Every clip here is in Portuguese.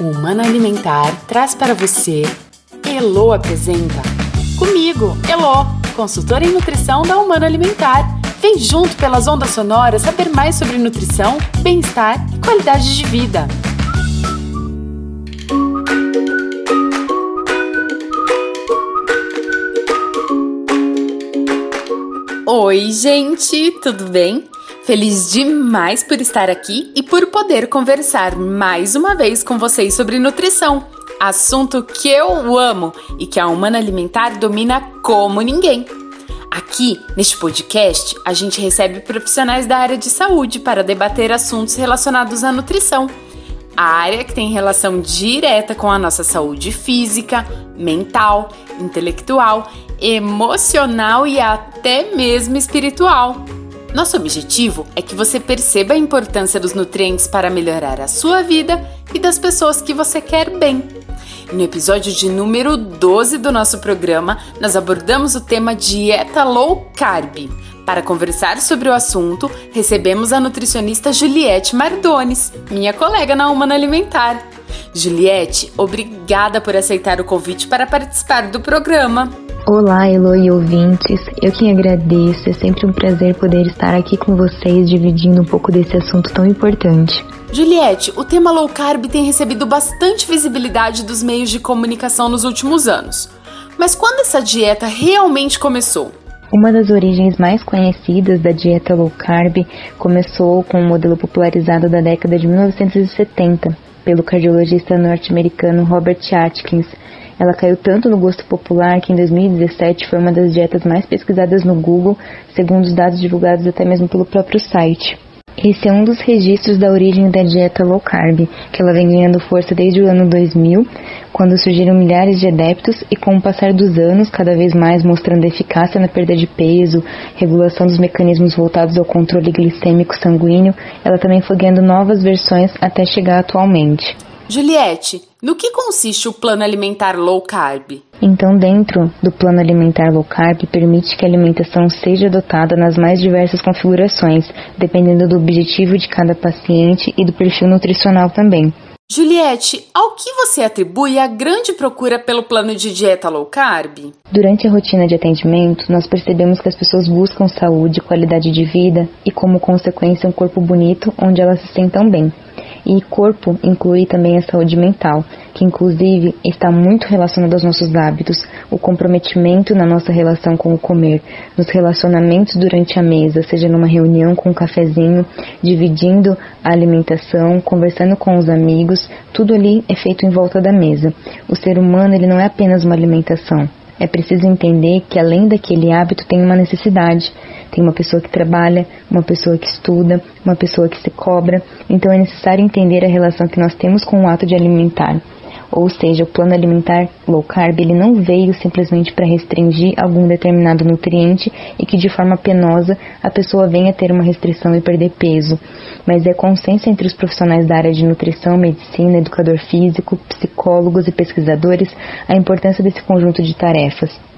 O Humano Alimentar traz para você Elo apresenta. Comigo, Elo, consultora em nutrição da Humano Alimentar. Vem junto pelas ondas sonoras saber mais sobre nutrição, bem-estar e qualidade de vida. Oi, gente, tudo bem? Feliz demais por estar aqui e por poder conversar mais uma vez com vocês sobre nutrição, assunto que eu amo e que a Humana Alimentar domina como ninguém. Aqui, neste podcast, a gente recebe profissionais da área de saúde para debater assuntos relacionados à nutrição, a área que tem relação direta com a nossa saúde física, mental, intelectual, emocional e até mesmo espiritual. Nosso objetivo é que você perceba a importância dos nutrientes para melhorar a sua vida e das pessoas que você quer bem. No episódio de número 12 do nosso programa, nós abordamos o tema dieta low carb. Para conversar sobre o assunto, recebemos a nutricionista Juliette Mardones, minha colega na Humana Alimentar. Juliette, obrigada por aceitar o convite para participar do programa. Olá, Elo e ouvintes. Eu quem agradeço. É sempre um prazer poder estar aqui com vocês dividindo um pouco desse assunto tão importante. Juliette, o tema low carb tem recebido bastante visibilidade dos meios de comunicação nos últimos anos. Mas quando essa dieta realmente começou? Uma das origens mais conhecidas da dieta low carb começou com o um modelo popularizado da década de 1970 pelo cardiologista norte-americano Robert Atkins, ela caiu tanto no gosto popular que em 2017 foi uma das dietas mais pesquisadas no Google, segundo os dados divulgados até mesmo pelo próprio site. Esse é um dos registros da origem da dieta low carb, que ela vem ganhando força desde o ano 2000, quando surgiram milhares de adeptos e com o passar dos anos, cada vez mais mostrando eficácia na perda de peso, regulação dos mecanismos voltados ao controle glicêmico sanguíneo, ela também foi ganhando novas versões até chegar atualmente. Juliette, no que consiste o plano alimentar low carb? Então, dentro do plano alimentar low carb, permite que a alimentação seja adotada nas mais diversas configurações, dependendo do objetivo de cada paciente e do perfil nutricional também. Juliette, ao que você atribui a grande procura pelo plano de dieta low carb? Durante a rotina de atendimento, nós percebemos que as pessoas buscam saúde, qualidade de vida e, como consequência, um corpo bonito onde elas se sentam bem. E corpo inclui também a saúde mental, que inclusive está muito relacionada aos nossos hábitos, o comprometimento na nossa relação com o comer, nos relacionamentos durante a mesa, seja numa reunião com um cafezinho, dividindo a alimentação, conversando com os amigos, tudo ali é feito em volta da mesa. O ser humano ele não é apenas uma alimentação, é preciso entender que além daquele hábito tem uma necessidade. Tem uma pessoa que trabalha, uma pessoa que estuda, uma pessoa que se cobra. Então é necessário entender a relação que nós temos com o ato de alimentar. Ou seja, o plano alimentar low carb ele não veio simplesmente para restringir algum determinado nutriente e que de forma penosa a pessoa venha ter uma restrição e perder peso, mas é consenso entre os profissionais da área de nutrição, medicina, educador físico, psicólogos e pesquisadores a importância desse conjunto de tarefas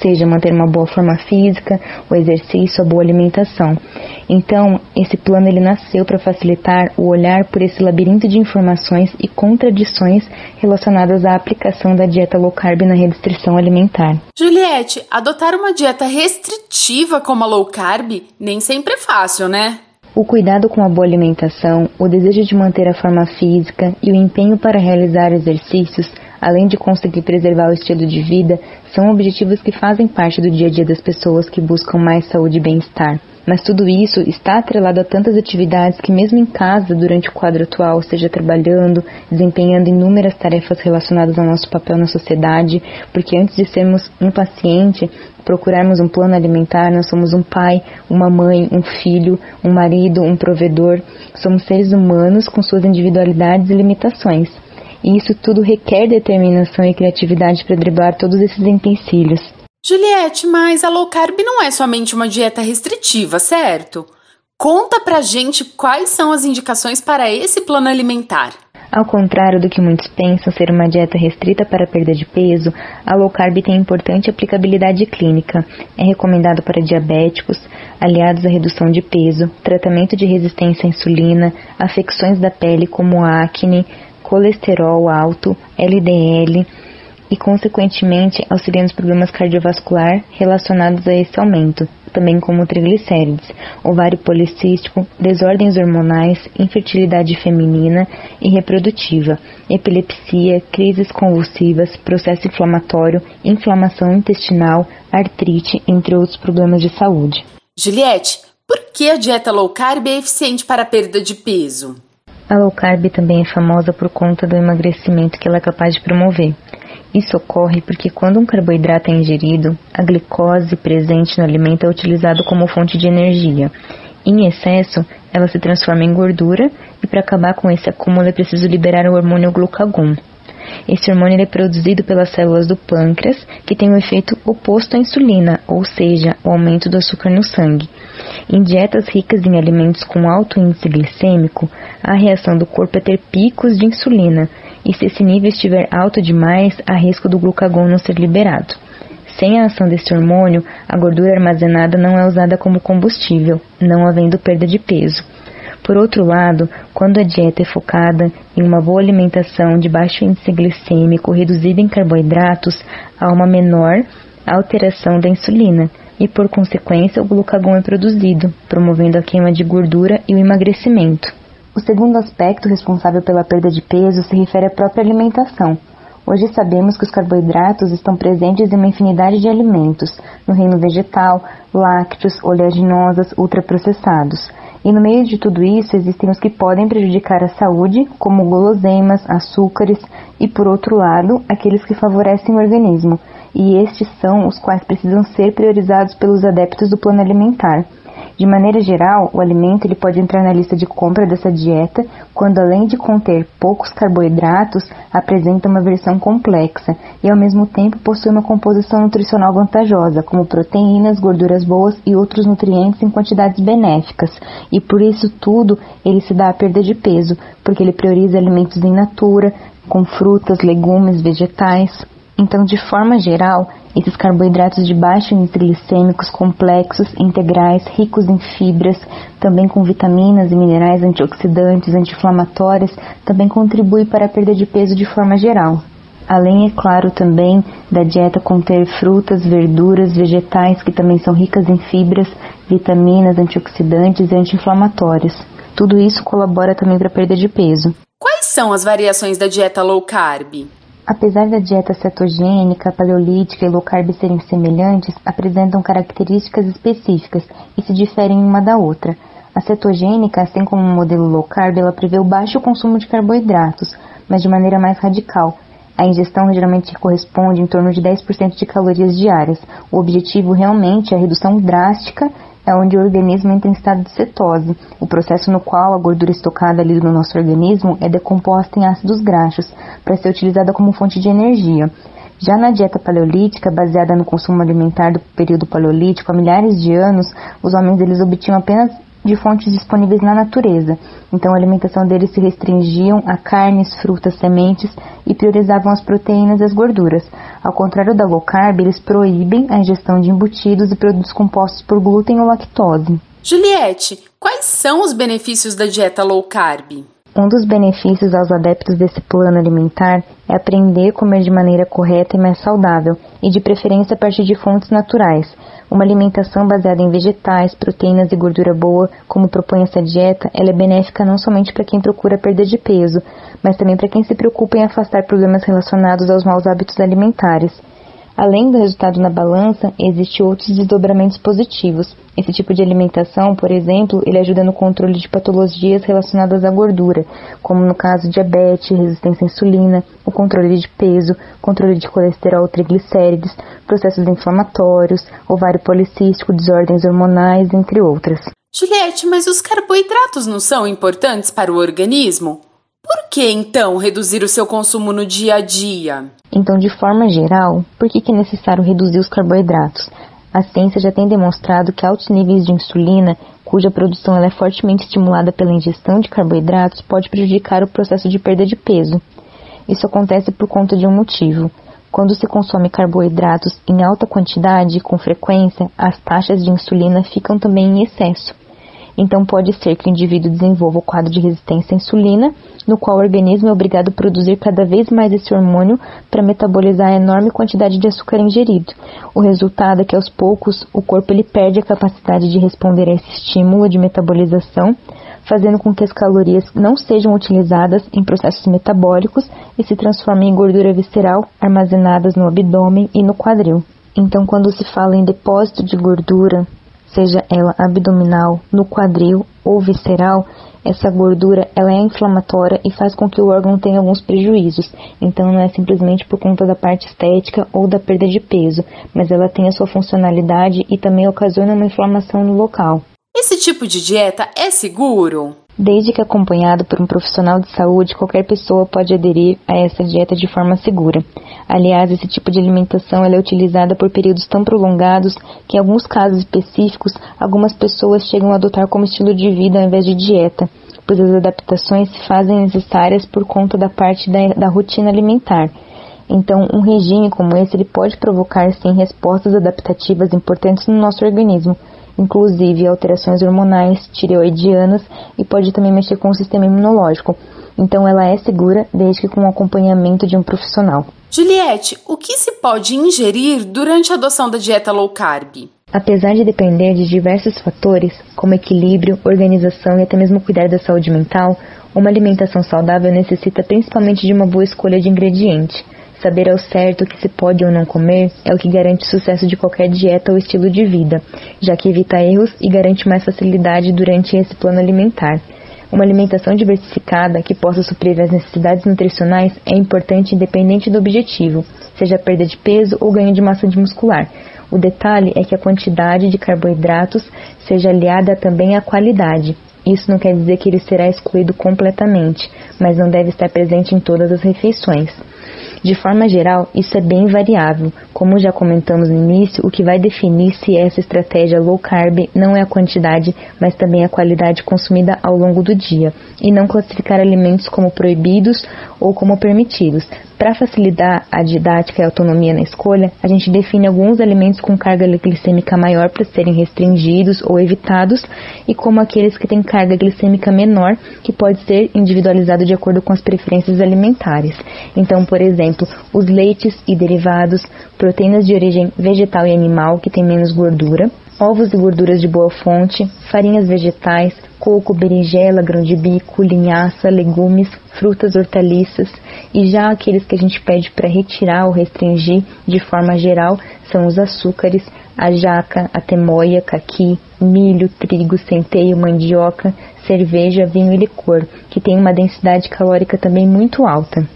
seja manter uma boa forma física, o exercício, a boa alimentação. Então, esse plano ele nasceu para facilitar o olhar por esse labirinto de informações e contradições relacionadas à aplicação da dieta low carb na restrição alimentar. Juliette, adotar uma dieta restritiva como a low carb nem sempre é fácil, né? O cuidado com a boa alimentação, o desejo de manter a forma física e o empenho para realizar exercícios além de conseguir preservar o estilo de vida, são objetivos que fazem parte do dia a dia das pessoas que buscam mais saúde e bem-estar. Mas tudo isso está atrelado a tantas atividades que, mesmo em casa, durante o quadro atual, seja trabalhando, desempenhando inúmeras tarefas relacionadas ao nosso papel na sociedade, porque antes de sermos um paciente, procurarmos um plano alimentar, nós somos um pai, uma mãe, um filho, um marido, um provedor. Somos seres humanos com suas individualidades e limitações. E isso tudo requer determinação e criatividade para driblar todos esses empecilhos. Juliette, mas a low carb não é somente uma dieta restritiva, certo? Conta pra gente quais são as indicações para esse plano alimentar. Ao contrário do que muitos pensam ser uma dieta restrita para perda de peso, a low carb tem importante aplicabilidade clínica. É recomendado para diabéticos, aliados à redução de peso, tratamento de resistência à insulina, afecções da pele como acne, colesterol alto, LDL e, consequentemente, auxiliando os problemas cardiovasculares relacionados a esse aumento, também como triglicérides, ovário policístico, desordens hormonais, infertilidade feminina e reprodutiva, epilepsia, crises convulsivas, processo inflamatório, inflamação intestinal, artrite, entre outros problemas de saúde. Juliette, por que a dieta low carb é eficiente para a perda de peso? A low carb também é famosa por conta do emagrecimento que ela é capaz de promover. Isso ocorre porque quando um carboidrato é ingerido, a glicose presente no alimento é utilizada como fonte de energia. Em excesso, ela se transforma em gordura e para acabar com esse acúmulo é preciso liberar o hormônio glucagon. Esse hormônio é produzido pelas células do pâncreas, que tem um efeito oposto à insulina, ou seja, o aumento do açúcar no sangue. Em dietas ricas em alimentos com alto índice glicêmico, a reação do corpo é ter picos de insulina, e se esse nível estiver alto demais, há risco do glucagon não ser liberado. Sem a ação deste hormônio, a gordura armazenada não é usada como combustível, não havendo perda de peso. Por outro lado, quando a dieta é focada em uma boa alimentação de baixo índice glicêmico reduzida em carboidratos, há uma menor alteração da insulina e, por consequência, o glucagon é produzido, promovendo a queima de gordura e o emagrecimento. O segundo aspecto responsável pela perda de peso se refere à própria alimentação. Hoje sabemos que os carboidratos estão presentes em uma infinidade de alimentos, no reino vegetal, lácteos, oleaginosas, ultraprocessados. E no meio de tudo isso existem os que podem prejudicar a saúde, como guloseimas, açúcares, e por outro lado, aqueles que favorecem o organismo, e estes são os quais precisam ser priorizados pelos adeptos do plano alimentar. De maneira geral, o alimento ele pode entrar na lista de compra dessa dieta quando, além de conter poucos carboidratos, apresenta uma versão complexa e, ao mesmo tempo, possui uma composição nutricional vantajosa, como proteínas, gorduras boas e outros nutrientes em quantidades benéficas. E por isso tudo, ele se dá a perda de peso, porque ele prioriza alimentos em natura, com frutas, legumes, vegetais. Então, de forma geral, esses carboidratos de baixo índice glicêmicos complexos, integrais, ricos em fibras, também com vitaminas e minerais antioxidantes, anti-inflamatórios, também contribuem para a perda de peso de forma geral. Além, é claro, também da dieta conter frutas, verduras, vegetais que também são ricas em fibras, vitaminas, antioxidantes e anti-inflamatórios. Tudo isso colabora também para a perda de peso. Quais são as variações da dieta low carb? Apesar da dieta cetogênica, paleolítica e low carb serem semelhantes, apresentam características específicas e se diferem uma da outra. A cetogênica, assim como o modelo low carb, ela prevê o baixo consumo de carboidratos, mas de maneira mais radical. A ingestão geralmente corresponde em torno de 10% de calorias diárias. O objetivo realmente é a redução drástica é onde o organismo entra em estado de cetose, o processo no qual a gordura estocada ali no nosso organismo é decomposta em ácidos graxos para ser utilizada como fonte de energia. Já na dieta paleolítica, baseada no consumo alimentar do período paleolítico, há milhares de anos, os homens eles obtinham apenas de fontes disponíveis na natureza. Então a alimentação deles se restringiam a carnes, frutas, sementes e priorizavam as proteínas e as gorduras. Ao contrário da low carb, eles proíbem a ingestão de embutidos e produtos compostos por glúten ou lactose. Juliette, quais são os benefícios da dieta low carb? Um dos benefícios aos adeptos desse plano alimentar é aprender a comer de maneira correta e mais saudável, e de preferência a partir de fontes naturais. Uma alimentação baseada em vegetais, proteínas e gordura boa, como propõe essa dieta, ela é benéfica não somente para quem procura perda de peso, mas também para quem se preocupa em afastar problemas relacionados aos maus hábitos alimentares. Além do resultado na balança, existem outros desdobramentos positivos. Esse tipo de alimentação, por exemplo, ele ajuda no controle de patologias relacionadas à gordura, como no caso diabetes, resistência à insulina, o controle de peso, controle de colesterol, triglicérides, processos inflamatórios, ovário policístico, desordens hormonais, entre outras. Juliette, mas os carboidratos não são importantes para o organismo? Por que então reduzir o seu consumo no dia a dia? Então, de forma geral, por que é necessário reduzir os carboidratos? A ciência já tem demonstrado que altos níveis de insulina, cuja produção é fortemente estimulada pela ingestão de carboidratos, pode prejudicar o processo de perda de peso. Isso acontece por conta de um motivo. Quando se consome carboidratos em alta quantidade com frequência, as taxas de insulina ficam também em excesso. Então pode ser que o indivíduo desenvolva o quadro de resistência à insulina, no qual o organismo é obrigado a produzir cada vez mais esse hormônio para metabolizar a enorme quantidade de açúcar ingerido. O resultado é que aos poucos o corpo ele perde a capacidade de responder a esse estímulo de metabolização, fazendo com que as calorias não sejam utilizadas em processos metabólicos e se transformem em gordura visceral armazenadas no abdômen e no quadril. Então, quando se fala em depósito de gordura, seja ela abdominal, no quadril ou visceral, essa gordura ela é inflamatória e faz com que o órgão tenha alguns prejuízos. Então não é simplesmente por conta da parte estética ou da perda de peso, mas ela tem a sua funcionalidade e também ocasiona uma inflamação no local. Esse tipo de dieta é seguro? Desde que acompanhado por um profissional de saúde, qualquer pessoa pode aderir a essa dieta de forma segura. Aliás, esse tipo de alimentação é utilizada por períodos tão prolongados que, em alguns casos específicos, algumas pessoas chegam a adotar como estilo de vida ao invés de dieta, pois as adaptações se fazem necessárias por conta da parte da, da rotina alimentar. Então, um regime como esse ele pode provocar sim respostas adaptativas importantes no nosso organismo inclusive alterações hormonais, tireoidianas e pode também mexer com o sistema imunológico. Então ela é segura desde que com o acompanhamento de um profissional. Juliette, o que se pode ingerir durante a adoção da dieta low carb? Apesar de depender de diversos fatores, como equilíbrio, organização e até mesmo cuidar da saúde mental, uma alimentação saudável necessita principalmente de uma boa escolha de ingrediente. Saber ao certo o que se pode ou não comer é o que garante o sucesso de qualquer dieta ou estilo de vida, já que evita erros e garante mais facilidade durante esse plano alimentar. Uma alimentação diversificada que possa suprir as necessidades nutricionais é importante independente do objetivo, seja perda de peso ou ganho de massa muscular. O detalhe é que a quantidade de carboidratos seja aliada também à qualidade. Isso não quer dizer que ele será excluído completamente, mas não deve estar presente em todas as refeições. De forma geral, isso é bem variável. Como já comentamos no início, o que vai definir se essa estratégia low carb não é a quantidade, mas também a qualidade consumida ao longo do dia, e não classificar alimentos como proibidos ou como permitidos. Para facilitar a didática e a autonomia na escolha, a gente define alguns alimentos com carga glicêmica maior para serem restringidos ou evitados, e como aqueles que têm carga glicêmica menor, que pode ser individualizado de acordo com as preferências alimentares. Então, por exemplo, os leites e derivados, proteínas de origem vegetal e animal que têm menos gordura, ovos e gorduras de boa fonte, farinhas vegetais, coco, berinjela, grão de bico, linhaça, legumes, frutas, hortaliças e já aqueles que a gente pede para retirar ou restringir de forma geral são os açúcares, a jaca, a temoia, caqui, milho, trigo, centeio, mandioca, cerveja, vinho e licor, que tem uma densidade calórica também muito alta.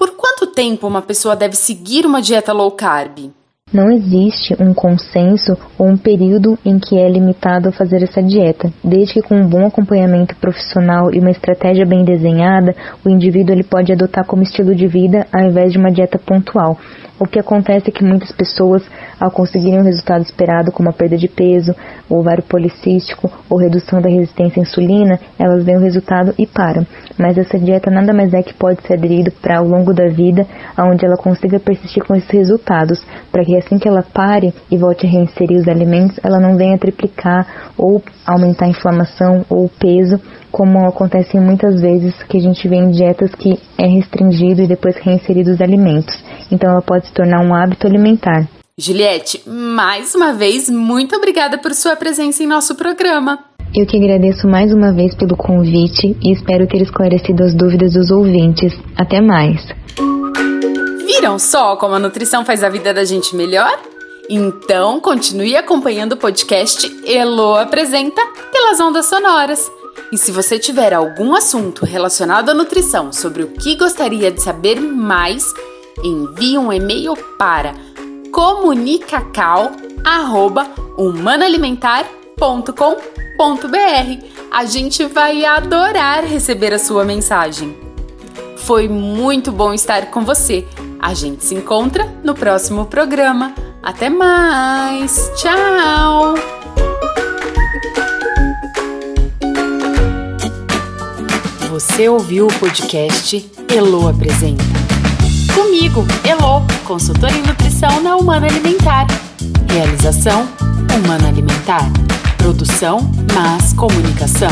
Por quanto tempo uma pessoa deve seguir uma dieta low carb? Não existe um consenso ou um período em que é limitado a fazer essa dieta, desde que com um bom acompanhamento profissional e uma estratégia bem desenhada, o indivíduo ele pode adotar como estilo de vida ao invés de uma dieta pontual. O que acontece é que muitas pessoas, ao conseguirem o resultado esperado, como a perda de peso, o ovário policístico ou redução da resistência à insulina, elas veem o resultado e param. Mas essa dieta nada mais é que pode ser aderido para ao longo da vida, onde ela consiga persistir com esses resultados, para que assim que ela pare e volte a reinserir os alimentos, ela não venha triplicar ou aumentar a inflamação ou o peso, como acontece muitas vezes que a gente vê em dietas que é restringido e depois reinserido os alimentos. Então ela pode se tornar um hábito alimentar. Juliette, mais uma vez, muito obrigada por sua presença em nosso programa. Eu que agradeço mais uma vez pelo convite e espero ter esclarecido as dúvidas dos ouvintes. Até mais. Viram só como a nutrição faz a vida da gente melhor? Então, continue acompanhando o podcast Elo Apresenta pelas ondas sonoras. E se você tiver algum assunto relacionado à nutrição sobre o que gostaria de saber mais, envie um e-mail para comunicacau@humanaalimentar.com.br. A gente vai adorar receber a sua mensagem. Foi muito bom estar com você. A gente se encontra no próximo programa. Até mais. Tchau. Você ouviu o podcast Elo Apresenta. Comigo, Elo, consultora em nutrição na Humana Alimentar. Realização Humana Alimentar. Produção Mas Comunicação.